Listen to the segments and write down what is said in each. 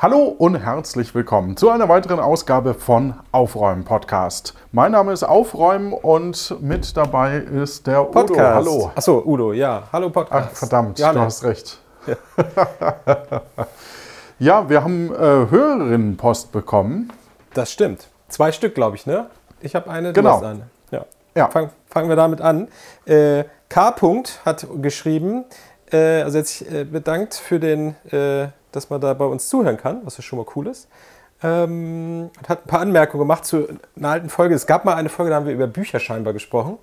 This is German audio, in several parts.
Hallo und herzlich willkommen zu einer weiteren Ausgabe von Aufräumen Podcast. Mein Name ist Aufräumen und mit dabei ist der Podcast. Udo. Hallo. Achso, Udo, ja. Hallo Podcast. Ach, verdammt, ja, du hast recht. Ja, wir haben äh, Hörerinnenpost bekommen. Das stimmt. Zwei Stück, glaube ich, ne? Ich habe eine, du Genau. hast eine. Ja. Ja. Fang, fangen wir damit an. Äh, K. -Punkt hat geschrieben, äh, also jetzt äh, bedankt für den, äh, dass man da bei uns zuhören kann, was ja schon mal cool ist. Ähm, und hat ein paar Anmerkungen gemacht zu einer alten Folge. Es gab mal eine Folge, da haben wir über Bücher scheinbar gesprochen.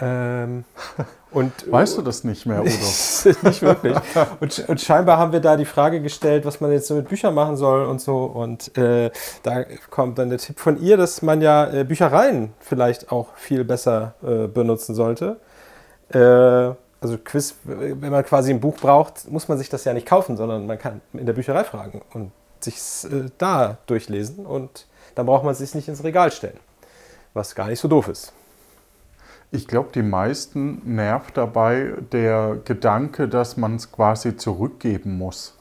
Ähm, und Weißt du das nicht mehr, Udo? nicht wirklich. Und, und scheinbar haben wir da die Frage gestellt, was man jetzt so mit Büchern machen soll und so. Und äh, da kommt dann der Tipp von ihr, dass man ja äh, Büchereien vielleicht auch viel besser äh, benutzen sollte. Also Quiz, wenn man quasi ein Buch braucht, muss man sich das ja nicht kaufen, sondern man kann in der Bücherei fragen und sich äh, da durchlesen und dann braucht man es sich nicht ins Regal stellen. Was gar nicht so doof ist. Ich glaube, die meisten nervt dabei der Gedanke, dass man es quasi zurückgeben muss.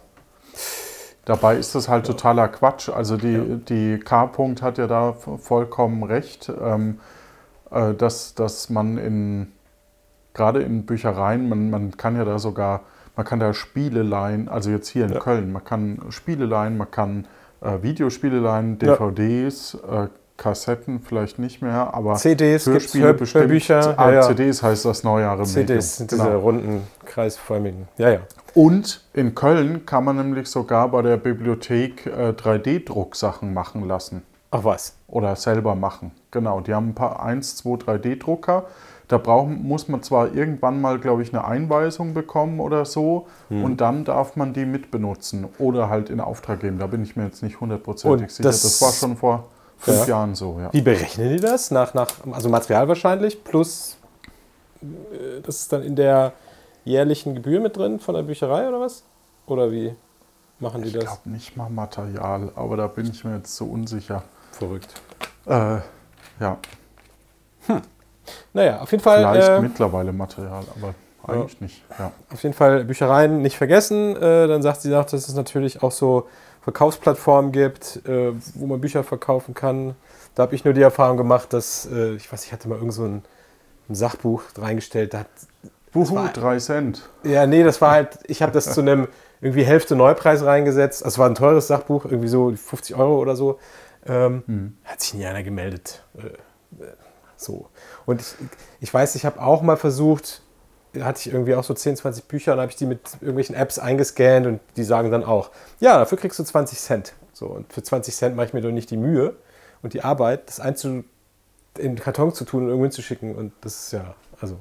Dabei ist das halt totaler Quatsch. Also die, die K-Punkt hat ja da vollkommen recht, ähm, äh, dass, dass man in, gerade in Büchereien, man, man kann ja da sogar, man kann da Spiele leihen, also jetzt hier in Ja. Köln, man kann Spiele leihen, man kann äh, Videospiele leihen, Ja. DVDs, äh, Kassetten vielleicht nicht mehr, aber CDs Hörspiele Hör- bestimmt. Hörbücher, Ah, ja, ja. CDs heißt das neuere CDs sind diese Genau. runden, kreisförmigen. Ja, ja. Und in Köln kann man nämlich sogar bei der Bibliothek äh, 3D-Drucksachen machen lassen Ach was. oder selber machen. Genau, die haben ein paar 1, 2, 3D-Drucker. Da brauchen, muss man zwar irgendwann mal, glaube ich, eine Einweisung bekommen oder so Hm. und dann darf man die mitbenutzen oder halt in Auftrag geben. Da bin ich mir jetzt nicht hundertprozentig Und sicher. das- Das, war schon vor fünf Ja. Jahren so, ja. Wie berechnen die das? Nach, nach, also Material wahrscheinlich plus äh, das ist dann in der jährlichen Gebühr mit drin von der Bücherei oder was? Oder wie machen die Ich das? glaube nicht mal Material, aber da bin ich mir jetzt so unsicher. Verrückt. Äh, ja, Naja, auf jeden Fall. vielleicht äh, mittlerweile Material, aber eigentlich nicht. Ja. Auf jeden Fall Büchereien nicht vergessen. Äh, dann sagt sie noch, dass es natürlich auch so Verkaufsplattformen gibt, äh, wo man Bücher verkaufen kann. Da habe ich nur die Erfahrung gemacht, dass, äh, ich weiß, ich hatte mal irgend so ein, ein Sachbuch reingestellt. Da hat, Buhu, war- drei Cent. ja, nee, das war halt, ich habe das zu einem irgendwie Hälfte Neupreis reingesetzt. Also es war ein teures Sachbuch, irgendwie so 50 Euro oder so. Ähm, Hat sich nie einer gemeldet. Äh, äh, so. Und ich, ich weiß, ich habe auch mal versucht, hatte ich irgendwie auch so 10, 20 Bücher und habe ich die mit irgendwelchen Apps eingescannt und die sagen dann auch, ja, dafür kriegst du 20 Cent. So, und für 20 Cent mache ich mir doch nicht die Mühe und die Arbeit, das einzu in den Karton zu tun und irgendwo hinzuschicken. Und das ist ja, also,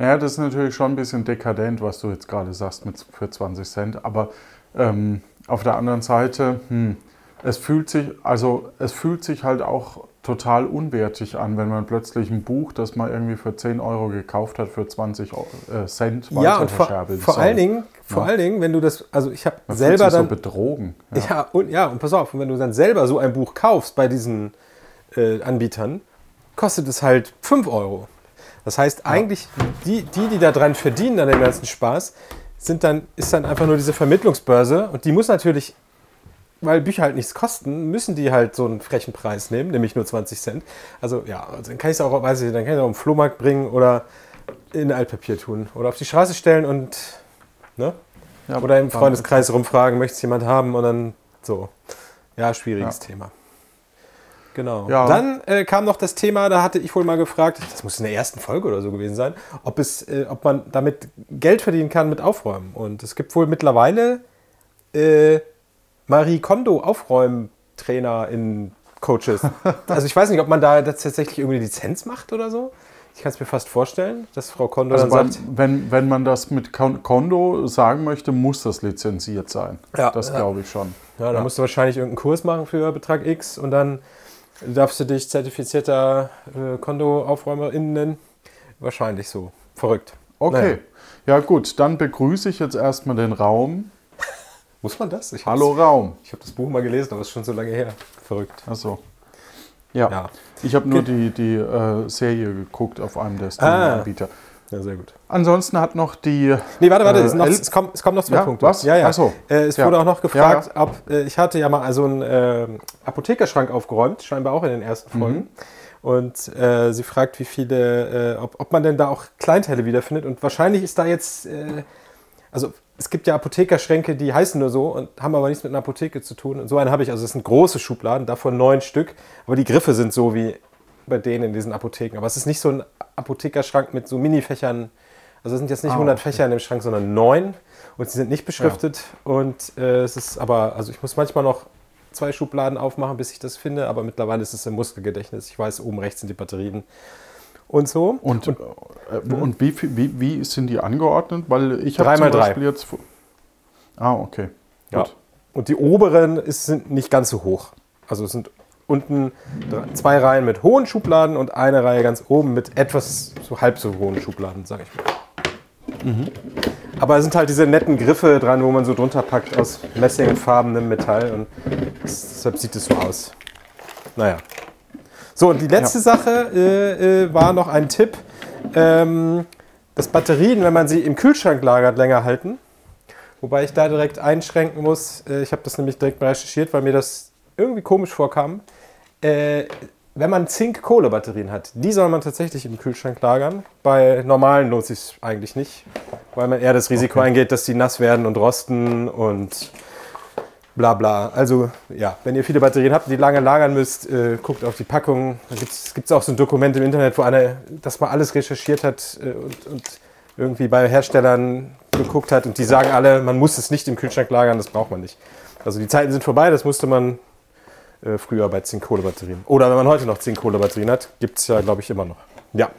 Ja, das ist natürlich schon ein bisschen dekadent, was du jetzt gerade sagst mit für 20 Cent. Aber ähm, auf der anderen Seite, hm, es fühlt sich, also es fühlt sich halt auch total unwertig an, wenn man plötzlich ein Buch, das man irgendwie für 10 Euro gekauft hat, für 20 Eu- äh, Cent ja, und vor, weiterverscherbeln vor soll. allen Dingen, vor Ja. allen Dingen, wenn du das, also ich habe selber dann, so betrogen. ja. Ja. und ja, und pass auf, und wenn du dann selber so ein Buch kaufst bei diesen äh, Anbietern, kostet es halt 5 Euro. Das heißt, eigentlich, die, die, die da dran verdienen an dem ganzen Spaß, sind dann, ist dann einfach nur diese Vermittlungsbörse und die muss natürlich, weil Bücher halt nichts kosten, müssen die halt so einen frechen Preis nehmen, nämlich nur 20 Cent. Also ja, also dann kann ich es auch, weiß ich, dann kann ich es auch im Flohmarkt bringen oder in Altpapier tun oder auf die Straße stellen und ne? Ja, Oder im Freundeskreis rumfragen, möchte es jemand haben und dann so. Ja, schwieriges Thema. Genau. Ja. Dann äh, kam noch das Thema, da hatte ich wohl mal gefragt, das muss in der ersten Folge oder so gewesen sein, ob, es, äh, ob man damit Geld verdienen kann mit Aufräumen. Und es gibt wohl mittlerweile äh, Marie Kondo Aufräumtrainer in Coaches. also ich weiß nicht, ob man da tatsächlich irgendwie Lizenz macht oder so. Ich kann es mir fast vorstellen, dass Frau Kondo Also dann sagt, wenn, wenn man das mit Kon- Kondo sagen möchte, muss das lizenziert sein. Ja, das ja. glaube ich schon. Ja, dann musst du wahrscheinlich irgendeinen Kurs machen für Betrag X und dann darfst du dich zertifizierter äh, Kontoaufräumerin nennen. Wahrscheinlich so. Verrückt. Okay. Naja. Ja gut, dann begrüße ich jetzt erstmal den Raum. Muss man das? Ich Hallo Raum. Ich habe das Buch mal gelesen, aber es ist schon so lange her. Verrückt. Achso. Ja. Ja. Ich habe nur die, die äh, Serie geguckt auf einem der Ah. Streaming-Anbieter. Ja, sehr gut. Ansonsten hat noch die. Nee, warte, warte, Äh, es, noch, es, kommen, es kommen noch zwei Ja, Punkte. was? Ja, ja. Ach so. Äh, es Ja. wurde auch noch gefragt, Ja, ob äh, ich hatte ja mal also einen ähm, Apothekerschrank aufgeräumt, scheinbar auch in den ersten Mhm. Folgen. Und äh, sie fragt, wie viele, äh, ob, ob man denn da auch Kleinteile wiederfindet. Und wahrscheinlich ist da jetzt, äh, also es gibt ja Apothekerschränke, die heißen nur so und haben aber nichts mit einer Apotheke zu tun. Und so einen habe ich, also es sind große Schubladen, davon neun Stück. Aber die Griffe sind so wie bei denen in diesen Apotheken. Aber es ist nicht so ein Apothekerschrank mit so Mini-Fächern. Also es sind jetzt nicht Ah, 100 okay. Fächer in dem Schrank, sondern neun. Und sie sind nicht beschriftet. Und äh, es ist aber, also ich muss manchmal noch zwei Schubladen aufmachen, bis ich das finde. Aber mittlerweile ist es im Muskelgedächtnis. Ich weiß, oben rechts sind die Batterien. Und so. Und, äh, und wie, wie, wie sind die angeordnet? Weil ich habe Drei zum mal drei. Beispiel jetzt. Ah, okay. Ja. Gut. Und die oberen ist, sind nicht ganz so hoch. Also es sind unten zwei Reihen mit hohen Schubladen und eine Reihe ganz oben mit etwas so halb so hohen Schubladen, sage ich mal. Aber es sind halt diese netten Griffe dran, wo man so drunter packt aus messingfarbenem Metall und deshalb sieht es so aus. Naja. So, und die letzte Ja. Sache äh, äh, war noch ein Tipp, ähm, dass Batterien, wenn man sie im Kühlschrank lagert, länger halten. Wobei ich da direkt einschränken muss. Äh, ich habe das nämlich direkt mal recherchiert, weil mir das irgendwie komisch vorkam. Äh, wenn man Zink-Kohle-Batterien hat, die soll man tatsächlich im Kühlschrank lagern. Bei normalen lohnt sich eigentlich nicht, weil man eher das Risiko Okay. eingeht, dass die nass werden und rosten und bla bla. Also ja, wenn ihr viele Batterien habt, die lange lagern müsst, äh, guckt auf die Packung. Da gibt es auch so ein Dokument im Internet, wo einer das mal alles recherchiert hat äh, und, und irgendwie bei Herstellern geguckt hat und die sagen alle, man muss es nicht im Kühlschrank lagern, das braucht man nicht. Also die Zeiten sind vorbei, das musste man äh, früher bei Zink-Kohle-Batterien. Oder wenn man heute noch Zink-Kohle-Batterien hat, gibt es ja, glaube ich, immer noch. Ja,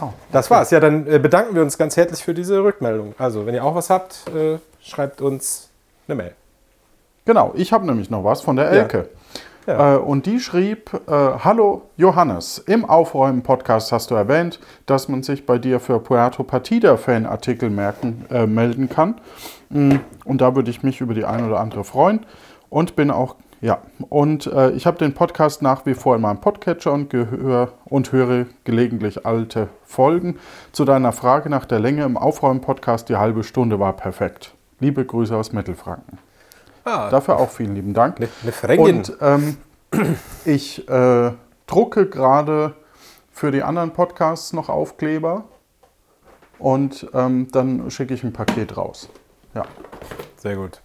Oh, das war's. Ja, dann äh, bedanken wir uns ganz herzlich für diese Rückmeldung. Also, wenn ihr auch was habt, äh, schreibt uns eine Mail. Genau, ich habe nämlich noch was von der Elke. Ja. Äh, und die schrieb, äh, Hallo Johannes, im Aufräumen-Podcast hast du erwähnt, dass man sich bei dir für Puerto Partida-Fanartikel merken, äh, melden kann. Mm, Und da würde ich mich über die ein oder andere freuen. Und bin auch, ja, und äh, ich habe den Podcast nach wie vor in meinem Podcatcher und, gehör, und höre gelegentlich alte Folgen. Zu deiner Frage nach der Länge im Aufräumen-Podcast, die halbe Stunde war perfekt. Liebe Grüße aus Mittelfranken. Ah, Dafür auch vielen lieben Dank. eine, Fränkin. Und ähm, ich äh, drucke gerade für die anderen Podcasts noch Aufkleber und ähm, dann schicke ich ein Paket raus. Ja, Sehr gut.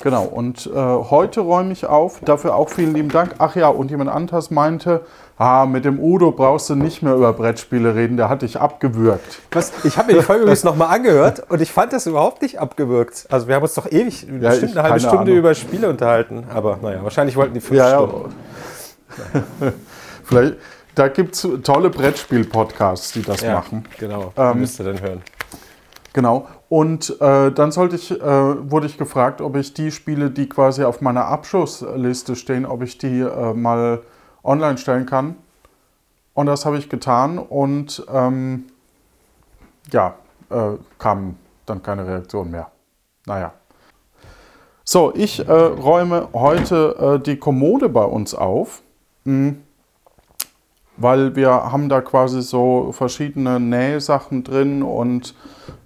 Genau. Und äh, heute räume ich auf. Dafür auch vielen lieben Dank. Ach ja, und jemand anderes meinte, ah, mit dem Udo brauchst du nicht mehr über Brettspiele reden, der hat dich abgewürgt. Was, ich habe mir die Folge übrigens nochmal angehört und ich fand das überhaupt nicht abgewürgt. Also, wir haben uns doch ewig, Ja, bestimmt ich- eine halbe Stunde Ahnung. über Spiele unterhalten. Aber naja, wahrscheinlich wollten die fünf Ja, ja. Stunden. Vielleicht, da gibt es tolle Brettspiel-Podcasts, die das Ja, machen. genau. Ähm, müsst ihr dann hören. Genau. Und äh, dann ich, äh, wurde ich gefragt, ob ich die Spiele, die quasi auf meiner Abschussliste stehen, ob ich die äh, mal online stellen kann. Und das habe ich getan und ähm, ja, äh, kam dann keine Reaktion mehr. Naja. So, ich äh, räume heute äh, die Kommode bei uns auf. Hm. Weil wir haben da quasi so verschiedene Nähsachen drin und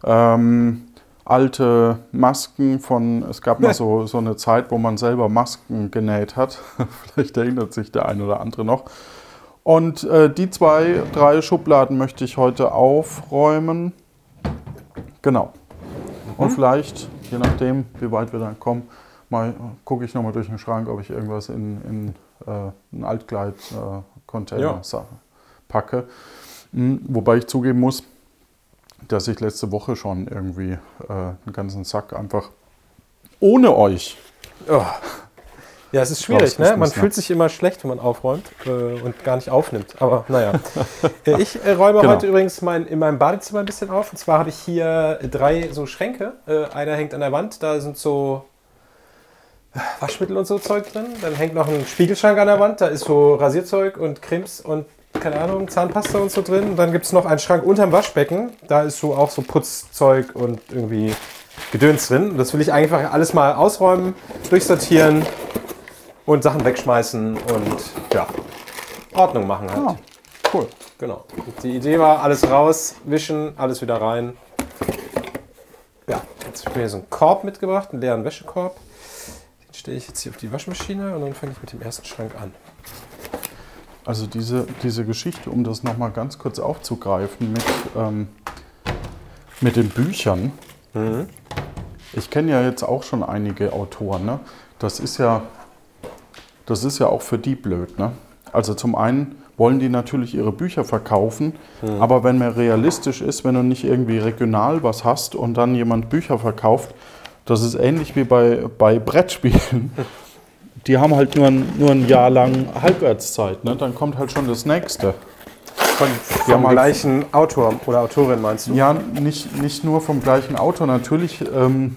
ähm, alte Masken von, es gab mal so, so eine Zeit, wo man selber Masken genäht hat. Vielleicht erinnert sich der ein oder andere noch. Und äh, die zwei, drei Schubladen möchte ich heute aufräumen. Genau. Und vielleicht, je nachdem, wie weit wir dann kommen, mal gucke ich nochmal durch den Schrank, ob ich irgendwas in, in äh, einen Altkleid-Container Ja. packe. Mhm, Wobei ich zugeben muss, dass ich letzte Woche schon irgendwie äh, einen ganzen Sack einfach ohne euch. Oh. Ja, es ist schwierig, ne? Man fühlt sich immer schlecht, wenn man aufräumt äh, und gar nicht aufnimmt. Aber naja. Äh, ich äh, räume Genau. heute übrigens mein, in meinem Badezimmer ein bisschen auf. Und zwar habe ich hier drei so Schränke. Äh, einer hängt an der Wand, da sind so Waschmittel und so Zeug drin. Dann hängt noch ein Spiegelschrank an der Wand, da ist so Rasierzeug und Cremes und keine Ahnung, Zahnpasta und so drin. Und dann gibt es noch einen Schrank unterm Waschbecken, da ist so auch so Putzzeug und irgendwie Gedöns drin. Und Das will ich einfach alles mal ausräumen, durchsortieren und Sachen wegschmeißen und ja, Ordnung machen halt. Ah, cool. Genau. Und die Idee war, alles raus, wischen, alles wieder rein. Ja, jetzt habe ich mir so einen Korb mitgebracht, einen leeren Wäschekorb. Stelle ich jetzt hier auf die Waschmaschine und dann fange ich mit dem ersten Schrank an. Also diese, diese Geschichte, um das nochmal ganz kurz aufzugreifen mit, ähm, mit den Büchern. Ich kenne ja jetzt auch schon einige Autoren. Ne? Das ist ja, das ist ja auch für die blöd. Ne? Also zum einen wollen die natürlich ihre Bücher verkaufen, aber wenn man realistisch ist, wenn du nicht irgendwie regional was hast und dann jemand Bücher verkauft, das ist ähnlich wie bei, bei Brettspielen. Die haben halt nur ein, nur ein Jahr lang Halbwertszeit, ne? dann kommt halt schon das nächste. Von, vom halt- gleichen Autor oder Autorin meinst du? Ja, nicht, nicht nur vom gleichen Autor. Natürlich ähm,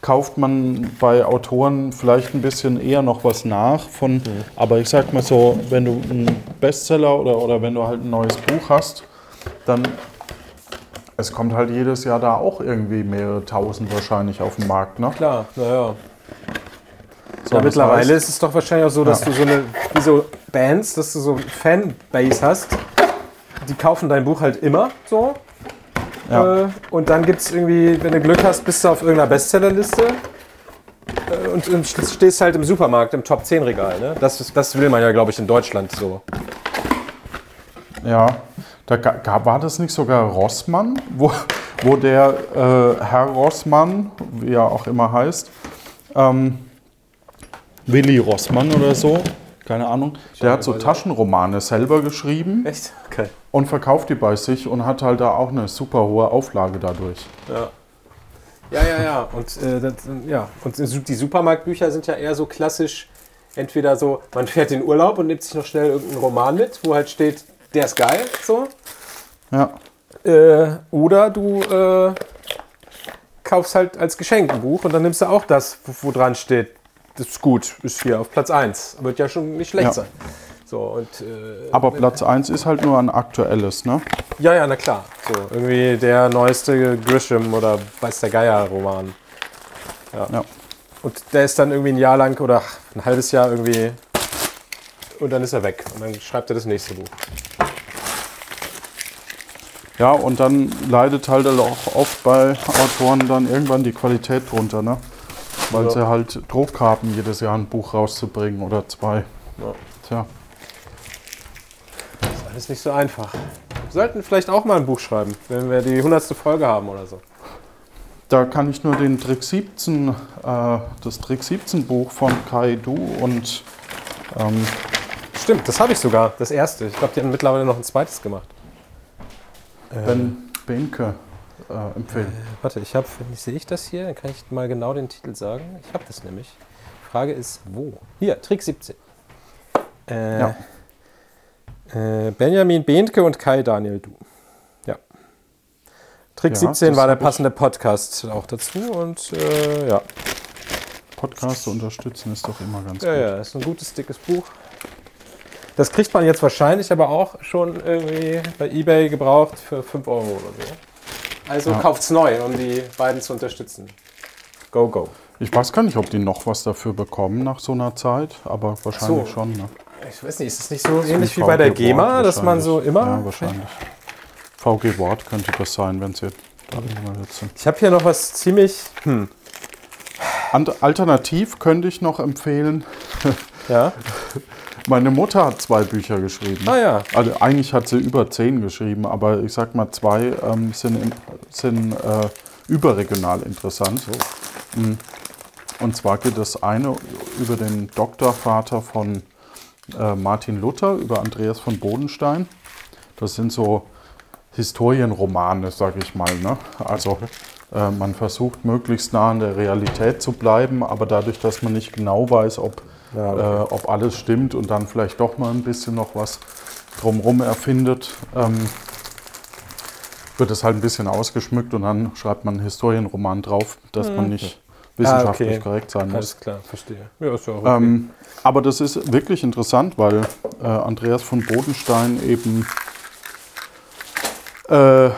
kauft man bei Autoren vielleicht ein bisschen eher noch was nach. Von, Aber ich sag mal so, wenn du einen Bestseller oder, oder wenn du halt ein neues Buch hast, dann es kommt halt jedes Jahr da auch irgendwie mehrere tausend wahrscheinlich auf den Markt. Ne? Klar, naja. So, Ja, mittlerweile heißt- ist es doch wahrscheinlich auch so, dass Ja. du so eine, wie so Bands, dass du so Fanbase hast. Die kaufen dein Buch halt immer so. Ja. Äh, und dann gibt es irgendwie, wenn du Glück hast, bist du auf irgendeiner Bestsellerliste. Äh, und, und stehst halt im Supermarkt im Top 10 Regal. Ne? Das, das will man ja, glaube ich, in Deutschland so. Ja, da ga- ga- war das nicht sogar Rossmann, wo, wo der äh, Herr Rossmann, wie er auch immer heißt, ähm, Willi Rossmann oder so, keine Ahnung, der hat so Taschenromane selber geschrieben Echt? Okay. und verkauft die bei sich und hat halt da auch eine super hohe Auflage dadurch. Ja. Ja, ja, ja. Und, äh, das, ja. und die Supermarktbücher sind ja eher so klassisch, entweder so, man fährt in Urlaub und nimmt sich noch schnell irgendeinen Roman mit, wo halt steht, der ist geil, so. Ja, Äh, oder du äh, kaufst halt als Geschenk ein Buch und dann nimmst du auch das, wo, wo dran steht, das ist gut, ist hier auf Platz 1. Wird ja schon nicht schlecht Ja. sein. So, und äh, aber Platz 1 ist halt nur ein aktuelles, ne? ja, ja, na klar. So, irgendwie der neueste Grisham oder weiß der Geier Roman. Ja. Und der ist dann irgendwie ein Jahr lang oder ein halbes Jahr irgendwie und dann ist er weg. Und dann schreibt er das nächste Buch. Ja, und dann leidet halt auch oft bei Autoren dann irgendwann die Qualität drunter, ne? Weil Ja. sie halt Druck haben, jedes Jahr ein Buch rauszubringen oder zwei. Ja. Tja, Ist alles nicht so einfach. Wir sollten vielleicht auch mal ein Buch schreiben, wenn wir die 100. Folge haben oder so. da kann ich nur den Trick 17, äh, das Trick 17 Buch von Kai Du und ähm, Stimmt, das habe ich sogar, das erste. Ich glaube, die haben mittlerweile noch ein zweites gemacht. Ben Behnke äh, empfehlen. Warte, ich habe, sehe ich das hier? Dann kann ich mal genau den Titel sagen. Ich habe das nämlich. Frage ist, wo? Hier, Trick 17. Äh, Ja. äh, Benjamin Behnke und Kai Daniel Du. Ja. Trick Ja, 17 das war der passende Podcast auch dazu und äh, ja. Podcast unterstützen ist doch immer ganz Ja, gut. ja, ist ein gutes, dickes Buch. Das kriegt man jetzt wahrscheinlich aber auch schon irgendwie bei Ebay gebraucht für 5 Euro oder so. Also Ja. kauft's neu, um die beiden zu unterstützen. Go, go. Ich weiß gar nicht, ob die noch was dafür bekommen nach so einer Zeit, aber wahrscheinlich so. schon. Ne? Ich weiß nicht, ist es nicht so ähnlich wie bei der GEMA, dass man so immer. Ja, wahrscheinlich. VG Wort könnte das sein, wenn sie da angemeldet sind. Ich habe hier noch was ziemlich. Hm. Alternativ könnte ich noch empfehlen, Ja. meine Mutter hat zwei Bücher geschrieben. Ah ja. Also eigentlich hat sie über zehn geschrieben, aber ich sag mal, zwei ähm, sind, in, sind äh, überregional interessant. Mm. Und zwar geht das eine über den Doktorvater von äh, Martin Luther, über Andreas von Bodenstein. Das sind so Historienromane, sag ich mal. Ne? Also äh, man versucht möglichst nah an der Realität zu bleiben, aber dadurch, dass man nicht genau weiß, ob, Ja, okay. äh, ob alles stimmt und dann vielleicht doch mal ein bisschen noch was drumherum erfindet, ähm, wird es halt ein bisschen ausgeschmückt und dann schreibt man einen Historienroman drauf, dass man nicht wissenschaftlich Mhm. Ah, okay. korrekt sein muss. Alles klar, verstehe. Ja, ist ja auch okay. Ähm, aber das ist wirklich interessant, weil äh, Andreas von Bodenstein eben äh,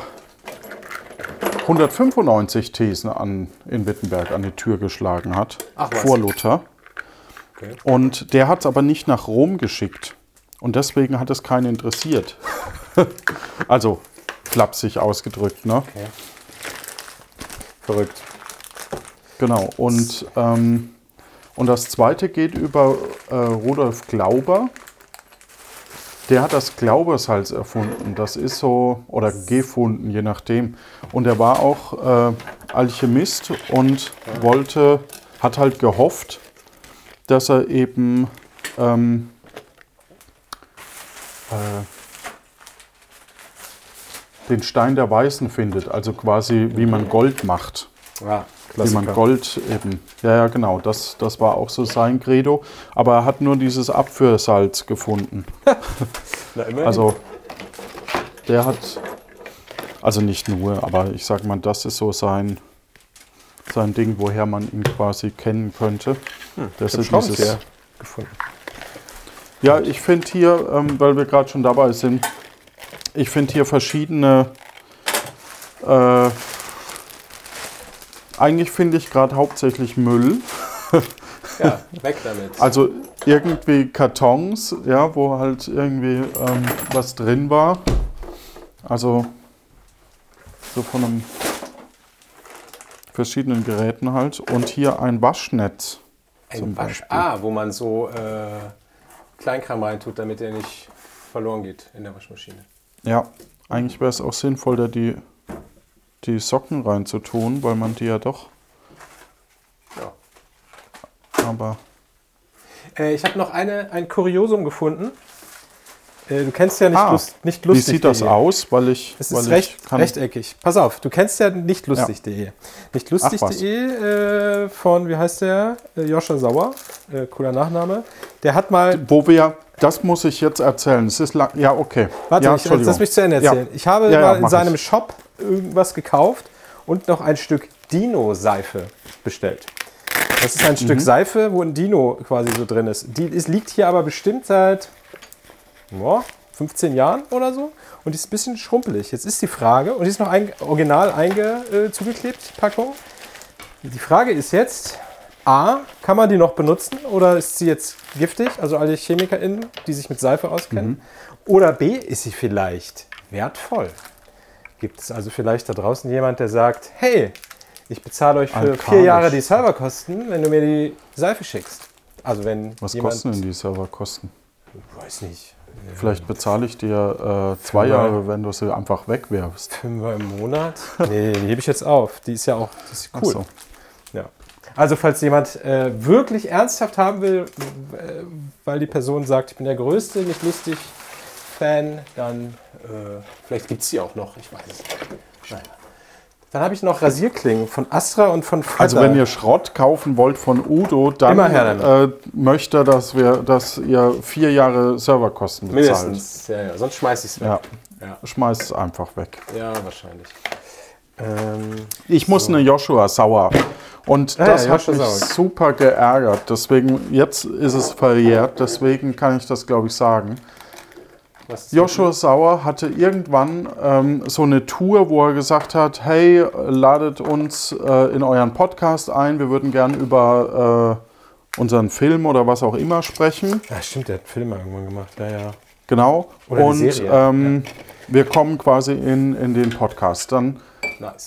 195 Thesen an, in Wittenberg an die Tür geschlagen hat, Ach vor Luther. Okay. Und der hat es aber nicht nach Rom geschickt, Und deswegen hat es keinen interessiert. also flapsig ausgedrückt, ne? Okay. Verrückt. Genau. Und, ähm, und das zweite geht über äh, Rudolf Glauber. Der hat das Glaubersalz erfunden. Das ist so, oder gefunden, je nachdem. Und er war auch äh, Alchemist und wollte, hat halt gehofft, dass er eben ähm, äh, den Stein der Weißen findet. Also quasi, wie man Gold macht. Ja, Wie man Gold eben. Ja, ja, genau. Das, das war auch so sein Credo. Aber er hat nur dieses Abführsalz gefunden. Na. Also, der hat. Also nicht nur, aber ich sag mal, das ist so sein, sein Ding, woher man ihn quasi kennen könnte. Das Ich hab ist dieses, gefunden. ja, ich finde hier, ähm, weil wir gerade schon dabei sind, ich finde hier verschiedene. Äh, eigentlich finde ich gerade hauptsächlich Müll. Ja, weg damit. Also irgendwie Kartons, ja, wo halt irgendwie ähm, was drin war. Also so von einem verschiedenen Geräten halt. Und hier ein Waschnetz. Ein Wasch ah, wo man so äh, Kleinkram reintut, damit der nicht verloren geht in der Waschmaschine. Ja, eigentlich wäre es auch sinnvoll, da die, die Socken reinzutun, weil man die ja doch. Ja. Aber Äh, ich habe noch eine, ein Kuriosum gefunden. Äh, du kennst ja nicht, Ah, lust, nicht wie lustig. sieht das aus? Weil ich. Es ist recht, rechteckig. Pass auf, du kennst ja nicht lustig.de. Nicht lustig.de äh, von, wie heißt der? Äh, Joscha Sauer. Äh, cooler Nachname. Der hat mal. Wo wir. Das muss ich jetzt erzählen. Es ist lang. Ja, okay. Warte, ja, ich, lass mich zu Ende erzählen. Ich habe Ja, ja, mal in seinem ich. Shop irgendwas gekauft und noch ein Stück Dino-Seife bestellt. Das ist ein Mhm. Stück Seife, wo ein Dino quasi so drin ist. Die ist, liegt hier aber bestimmt seit ja, 15 Jahren oder so und die ist ein bisschen schrumpelig. Jetzt ist die Frage, und die ist noch ein, original einge, äh, zugeklebt, die Packung. Die Frage ist jetzt, A, kann man die noch benutzen oder ist sie jetzt giftig? Also alle ChemikerInnen, die sich mit Seife auskennen. Oder B, ist sie vielleicht wertvoll? Gibt es also vielleicht da draußen jemand, der sagt, hey, ich bezahle euch für Alkalisch. vier Jahre die Serverkosten, wenn du mir die Seife schickst? Also wenn Was kosten denn die Serverkosten? weiß nicht, Vielleicht bezahle ich dir äh, zwei Fünfer. Jahre, wenn du sie einfach wegwerfst. Fünfer im Monat? Nee, die hebe ich jetzt auf. Die ist ja auch ist cool. so. Ja. Also falls jemand äh, wirklich ernsthaft haben will, äh, weil die Person sagt, ich bin der größte, nicht lustig Fan, dann äh, vielleicht gibt es die auch noch, ich weiß es nicht. Naja. Dann habe ich noch Rasierklingen von Astra und von Fretter. Also wenn ihr Schrott kaufen wollt von Udo, dann äh, möchte er, dass, wir, dass ihr vier Jahre Serverkosten bezahlt. Mindestens, ja, ja. sonst schmeiß ich es weg. Ja, Ja. schmeißt es einfach weg. Ja, wahrscheinlich. Ähm, Ich muss eine Joshua Sauer. Und Ah das ja, hat mich Sauer. super geärgert. Deswegen, jetzt ist es verjährt, deswegen kann ich das, glaube ich, sagen. Joshua Sauer hatte irgendwann ähm, so eine Tour, wo er gesagt hat, hey, ladet uns äh, in euren Podcast ein, wir würden gern über äh, unseren Film oder was auch immer sprechen. Ja, stimmt, der hat Filme irgendwann gemacht. Ja, ja. Genau. Oder Und Serie, ähm, wir kommen quasi in, in den Podcast. Dann, Nice.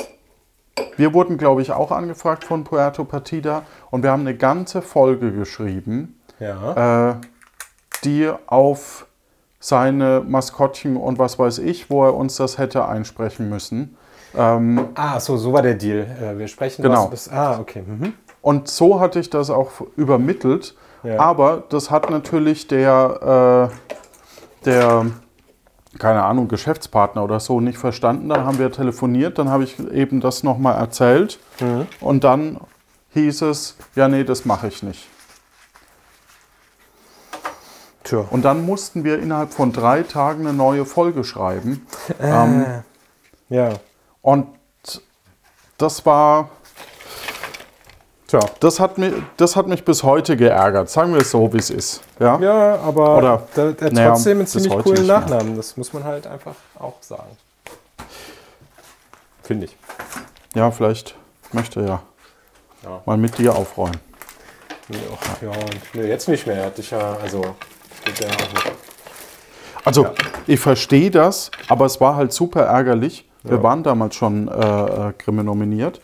wir wurden, glaube ich, auch angefragt von Puerto Partida und wir haben eine ganze Folge geschrieben, Ja. äh, die auf seine Maskottchen und was weiß ich, wo er uns das hätte einsprechen müssen. Ähm, ah, so, so war der Deal. Äh, wir sprechen Genau. was bis. Ah, okay. Mhm. und so hatte ich das auch übermittelt. Ja. Aber das hat natürlich der, äh, der, keine Ahnung, Geschäftspartner oder so nicht verstanden. Dann haben wir telefoniert, dann habe ich eben das nochmal erzählt. Mhm. Und dann hieß es, ja, nee, das mache ich nicht. Tja. Und dann mussten wir innerhalb von drei Tagen eine neue Folge schreiben. Ähm, Ja. und das war, Tja. das hat, mich, das hat mich bis heute geärgert. Sagen wir es so, wie es ist. Ja? Ja, aber Oder- der, der hat naja, trotzdem einen ziemlich coolen. Nachnamen. Das muss man halt einfach auch sagen. Finde ich. Ja, vielleicht möchte er ja, Ja. mal mit dir aufräumen. Ja, ja, und, nee, jetzt nicht mehr. Hatte ich ja, also, geht ja auch nicht. Also Ja. ich verstehe das, aber es war halt super ärgerlich. Wir Ja. waren damals schon äh, äh, Grimme nominiert.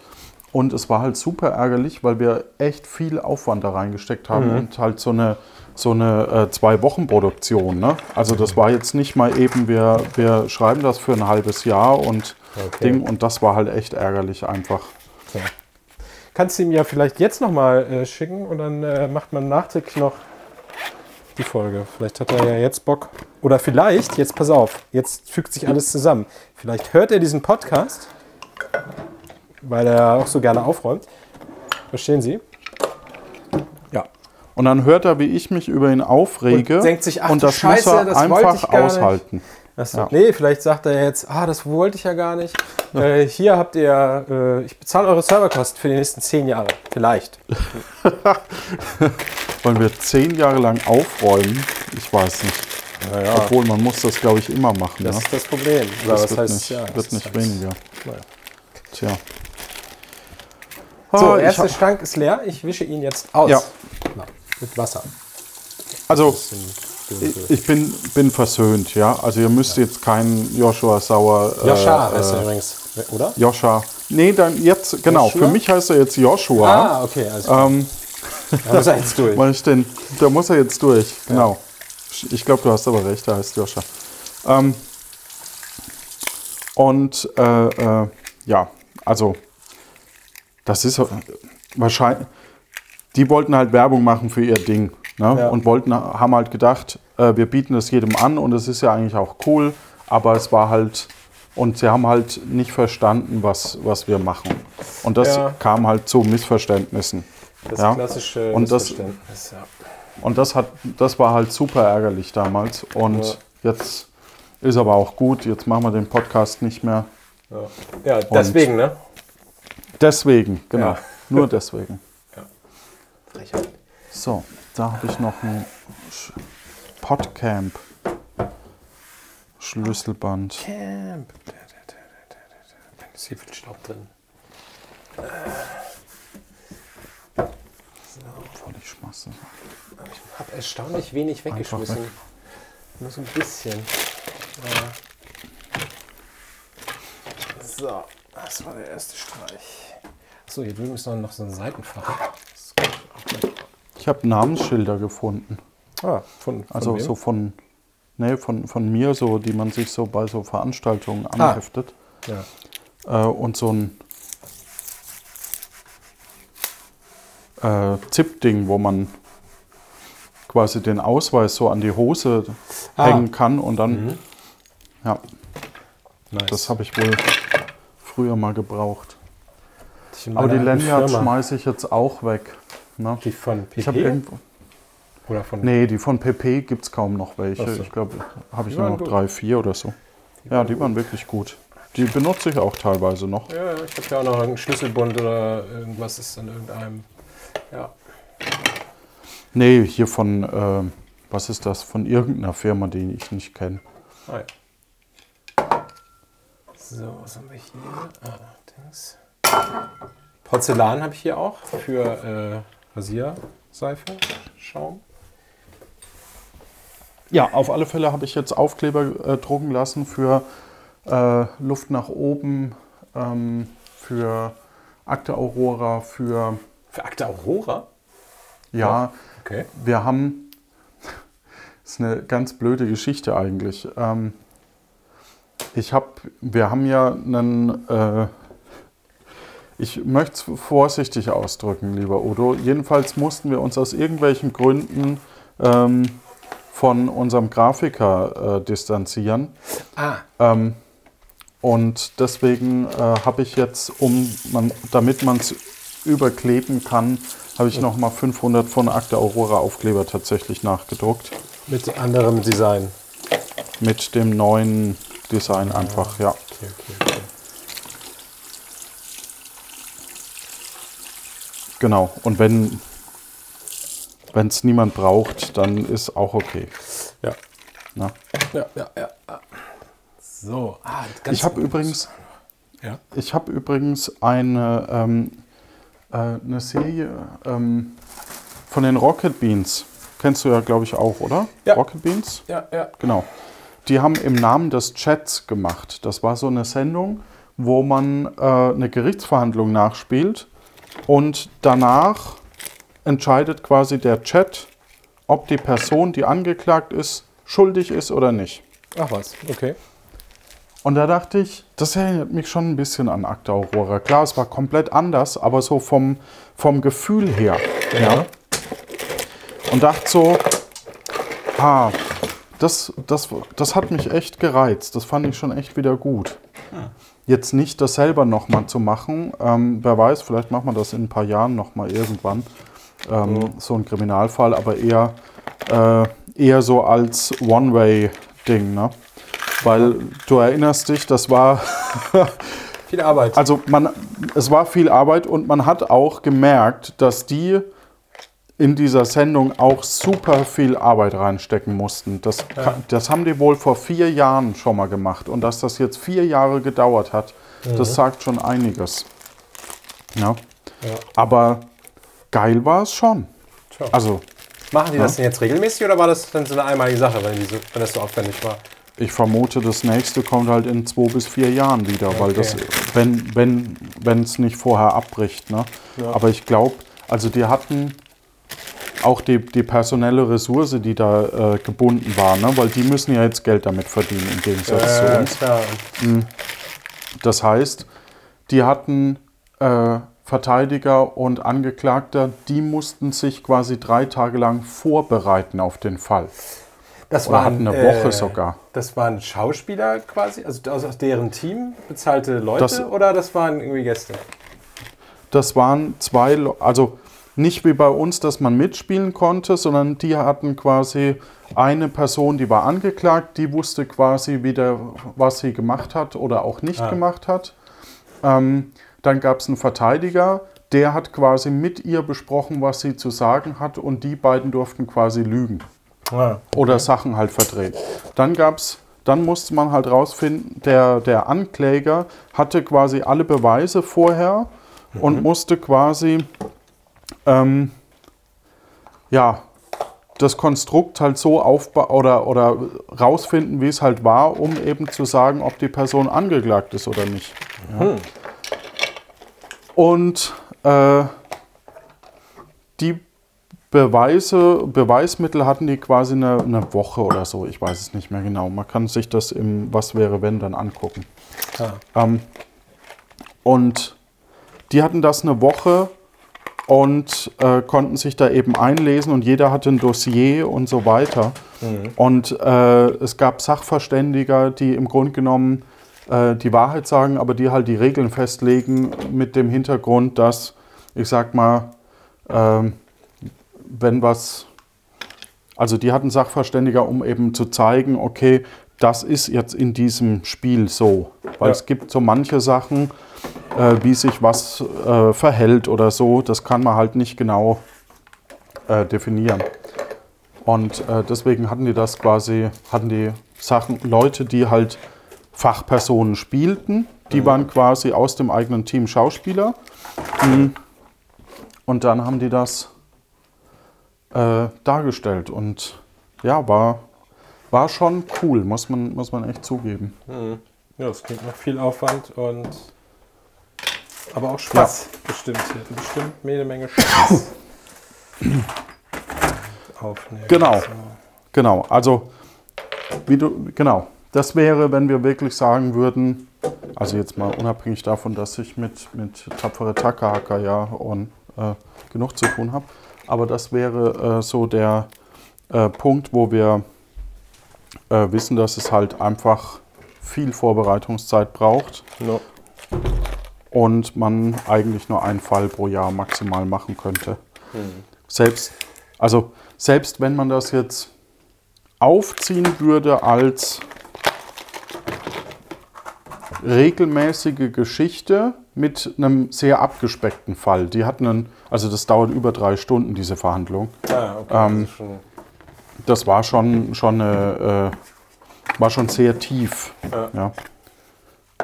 Und es war halt super ärgerlich, weil wir echt viel Aufwand da reingesteckt haben Mhm. und halt so eine, so eine äh, Zwei-Wochen-Produktion. Ne? Also das war jetzt nicht mal eben, wir, wir schreiben das für ein halbes Jahr und Okay. Ding. Und das war halt echt ärgerlich einfach. So. Kannst du ihm ja vielleicht jetzt nochmal äh, schicken und dann äh, macht man nachträglich noch die Folge. Vielleicht hat er ja jetzt Bock. Oder vielleicht, jetzt pass auf, jetzt fügt sich alles zusammen. Vielleicht hört er diesen Podcast, weil er auch so gerne aufräumt. Verstehen Sie? Ja. Und dann hört er, wie ich mich über ihn aufrege. Und denkt sich, ach und das Scheiße, muss er das einfach gar nicht. Achso. Ja. Nee, vielleicht sagt er jetzt, ah, das wollte ich ja gar nicht. Äh, hier habt ihr, äh, ich bezahle eure Serverkosten für die nächsten zehn Jahre. Vielleicht. Wollen wir zehn Jahre lang aufräumen? Ich weiß nicht. Naja, Obwohl, man muss das, glaube ich, immer machen. das ne? ist das Problem. Das was wird heißt, nicht, ja, das wird ist nicht halt- weniger. Naja. Tja. So, Ah, erster hab, Schrank ist leer. Ich wische ihn jetzt aus. Ja. Na, mit Wasser. also, Bisschen ich, bin, bin versöhnt, ja. Also, ihr müsst jetzt keinen Joshua Sauer. äh, Joscha heißt er äh, übrigens, oder? Joscha. Nee, dann jetzt, genau. Joshua? Für mich heißt er jetzt Joshua. Ah, okay. Also, Ähm, da muss er jetzt durch. weil ich den, da muss er jetzt durch. Genau. Ich glaube, du hast aber recht, er heißt Joscha. Ähm, und äh, äh, ja, also das ist äh, wahrscheinlich. Die wollten halt Werbung machen für ihr Ding. Ne? Ja. Und wollten, haben halt gedacht, äh, wir bieten es jedem an und es ist ja eigentlich auch cool, aber es war halt. Und sie haben halt nicht verstanden, was, was wir machen. Und das Ja. kam halt zu Missverständnissen. Das ja. klassische Und das- Missverständnis, ja. Und das, hat, das war halt super ärgerlich damals. Und jetzt ist aber auch gut. Jetzt machen wir den Podcast nicht mehr. Ja, ja deswegen, ne? Deswegen, genau. Ja. Nur deswegen. Frechheit. So, da habe ich noch ein Podcamp. Schlüsselband. Camp. Da, ist hier viel Staub drin. Voll die Schmasse. Ich habe erstaunlich wenig weggeschmissen. weg. Nur so ein bisschen. Ja. So, das war der erste Streich. So, hier drüben ist noch, noch so ein Seitenfach. Das kann ich auch gleich- Ich habe Namensschilder gefunden. Ah, von, von Also wem? so von, nee, von, von mir, so, die man sich so bei so Veranstaltungen anheftet. Ja. Äh, und so ein äh, Zip-Ding, wo man quasi den Ausweis so an die Hose Ah. hängen kann und dann, ja, Nice. das habe ich wohl früher mal gebraucht. Aber die meiner alten Lanyard Firma. schmeiße ich jetzt auch weg. Ne? Die von PP? Ich irgendwo, Oder von. nee, die von PP gibt es kaum noch welche. So. Ich glaube, habe ich Die nur waren noch gut. drei, vier oder so. Ja, die waren wirklich gut. Die benutze ich auch teilweise noch. Ja, ja, ich habe ja auch noch einen Schlüsselbund oder irgendwas ist an irgendeinem. Ja. Nee, hier von, äh, was ist das? Von irgendeiner Firma, die ich nicht kenne. Ah, ja. So, was haben wir hier? Ah, Dings. Porzellan habe ich hier auch für äh, Rasierseife, Schaum. Ja, auf alle Fälle habe ich jetzt Aufkleber äh, drucken lassen für äh, Luft nach oben, ähm, für Akte Aurora, für, Für Akte Aurora? ja, Okay. wir haben, das ist eine ganz blöde Geschichte eigentlich. Ähm, ich habe, wir haben ja einen, äh, ich möchte es vorsichtig ausdrücken, lieber Udo. Jedenfalls mussten wir uns aus irgendwelchen Gründen ähm, von unserem Grafiker äh, distanzieren. Ah, Ähm, und deswegen äh, habe ich jetzt, um man, damit man es überkleben kann, habe ich nochmal 500 von Akte Aurora Aufkleber tatsächlich nachgedruckt. mit anderem Design. Mit dem neuen Design einfach, ja. Okay, okay, okay. Genau. Und wenn es niemand braucht, dann ist auch okay. Ja. Na? Ja, ja, ja. So. Ah, Ich habe übrigens, Ja. ich habe übrigens eine, ähm, äh, eine Serie ähm, von den Rocket Beans. Kennst du ja, glaube ich, auch, oder? Ja. Rocket Beans? Ja, ja. Genau. die haben im Namen des Chats gemacht. Das war so eine Sendung, wo man äh, eine Gerichtsverhandlung nachspielt und danach entscheidet quasi der Chat, ob die Person, die angeklagt ist, schuldig ist oder nicht. Ach was, okay. Und da dachte ich, das erinnert mich schon ein bisschen an Akte Aurora. Klar, es war komplett anders, aber so vom, vom Gefühl her. Ja. Und dachte so, ah, das, das, das hat mich echt gereizt. Das fand ich schon echt wieder gut. Jetzt nicht das selber nochmal zu machen. Ähm, wer weiß, vielleicht macht man das in ein paar Jahren nochmal irgendwann. Ähm, So ein Kriminalfall, aber eher, äh, eher so als One-Way-Ding. Ne? Weil du erinnerst dich, das war Viel Arbeit. also man, es war viel Arbeit und man hat auch gemerkt, dass die in dieser Sendung auch super viel Arbeit reinstecken mussten. Das, ka- das haben die wohl vor vier Jahren schon mal gemacht. Und dass das jetzt vier Jahre gedauert hat, das sagt schon einiges. Ja. Ja. Aber geil war es schon. Tja. Also Machen die das denn jetzt regelmäßig oder war das dann so eine einmalige Sache, wenn, die so, wenn das so aufwendig war? ich vermute, das nächste kommt halt in zwei bis vier Jahren wieder, weil das, Okay. wenn wenn wenn es nicht vorher abbricht. Ne? Ja. Aber ich glaube, also die hatten auch die, die personelle Ressource, die da äh, gebunden war, ne? weil die müssen ja jetzt Geld damit verdienen im Gegensatz zu Äh, uns. klar. Das heißt, die hatten äh, Verteidiger und Angeklagter, die mussten sich quasi drei Tage lang vorbereiten auf den Fall. Das Oder hatten eine Woche sogar. Das waren Schauspieler quasi, also aus, deren Team bezahlte Leute Das- oder das waren irgendwie Gäste? Das waren zwei, also nicht wie bei uns, dass man mitspielen konnte, sondern die hatten quasi eine Person, die war angeklagt, die wusste quasi wieder, was sie gemacht hat oder auch nicht Ah. gemacht hat. Ähm, dann gab es einen Verteidiger, der hat quasi mit ihr besprochen, was sie zu sagen hat und die beiden durften quasi lügen Ah, oder Sachen halt verdreht. Dann gab's, dann musste man halt rausfinden, der, der Ankläger hatte quasi alle Beweise vorher und musste quasi ähm, ja, das Konstrukt halt so aufbauen oder, oder rausfinden, wie es halt war, um eben zu sagen, ob die Person angeklagt ist oder nicht. Ja. Und äh, die Beweise, Beweismittel hatten die quasi eine, eine Woche oder so, ich weiß es nicht mehr genau. Man kann sich das im Was wäre wenn dann angucken. ah. Ähm, und die hatten das eine Woche und äh, konnten sich da eben einlesen und jeder hatte ein Dossier und so weiter. Und äh, es gab Sachverständiger, die im Grunde genommen äh, die Wahrheit sagen, aber die halt die Regeln festlegen mit dem Hintergrund, dass, ich sag mal, ähm, wenn was, also die hatten Sachverständiger, um eben zu zeigen, okay, das ist jetzt in diesem Spiel so. Weil Ja. es gibt so manche Sachen, äh, wie sich was äh, verhält oder so, das kann man halt nicht genau äh, definieren. Und äh, deswegen hatten die das quasi, hatten die Sachen, Leute, die halt Fachpersonen spielten, die waren quasi aus dem eigenen Team Schauspieler. Mhm. Und dann haben die das äh, dargestellt. Und ja, war, war schon cool, muss man, muss man echt zugeben. Ja, das klingt nach viel Aufwand und aber auch Spaß. Bestimmt. Sie hatten bestimmt jede Menge Spaß. Aufnehmen. Genau. So. Genau, also wie du, genau, das wäre, wenn wir wirklich sagen würden, also jetzt mal unabhängig davon, dass ich mit, mit tapfere Takahaka ja und, äh, genug zu tun habe, aber das wäre äh, so der äh, Punkt, wo wir äh, wissen, dass es halt einfach viel Vorbereitungszeit braucht No. Und man eigentlich nur einen Fall pro Jahr maximal machen könnte. Selbst, also selbst wenn man das jetzt aufziehen würde als regelmäßige Geschichte mit einem sehr abgespeckten Fall. Die hatten einen, also das dauert über drei Stunden, diese Verhandlung. Ah, okay. Ähm, Das war schon, schon eine, äh, war schon sehr tief. Ja. Ja.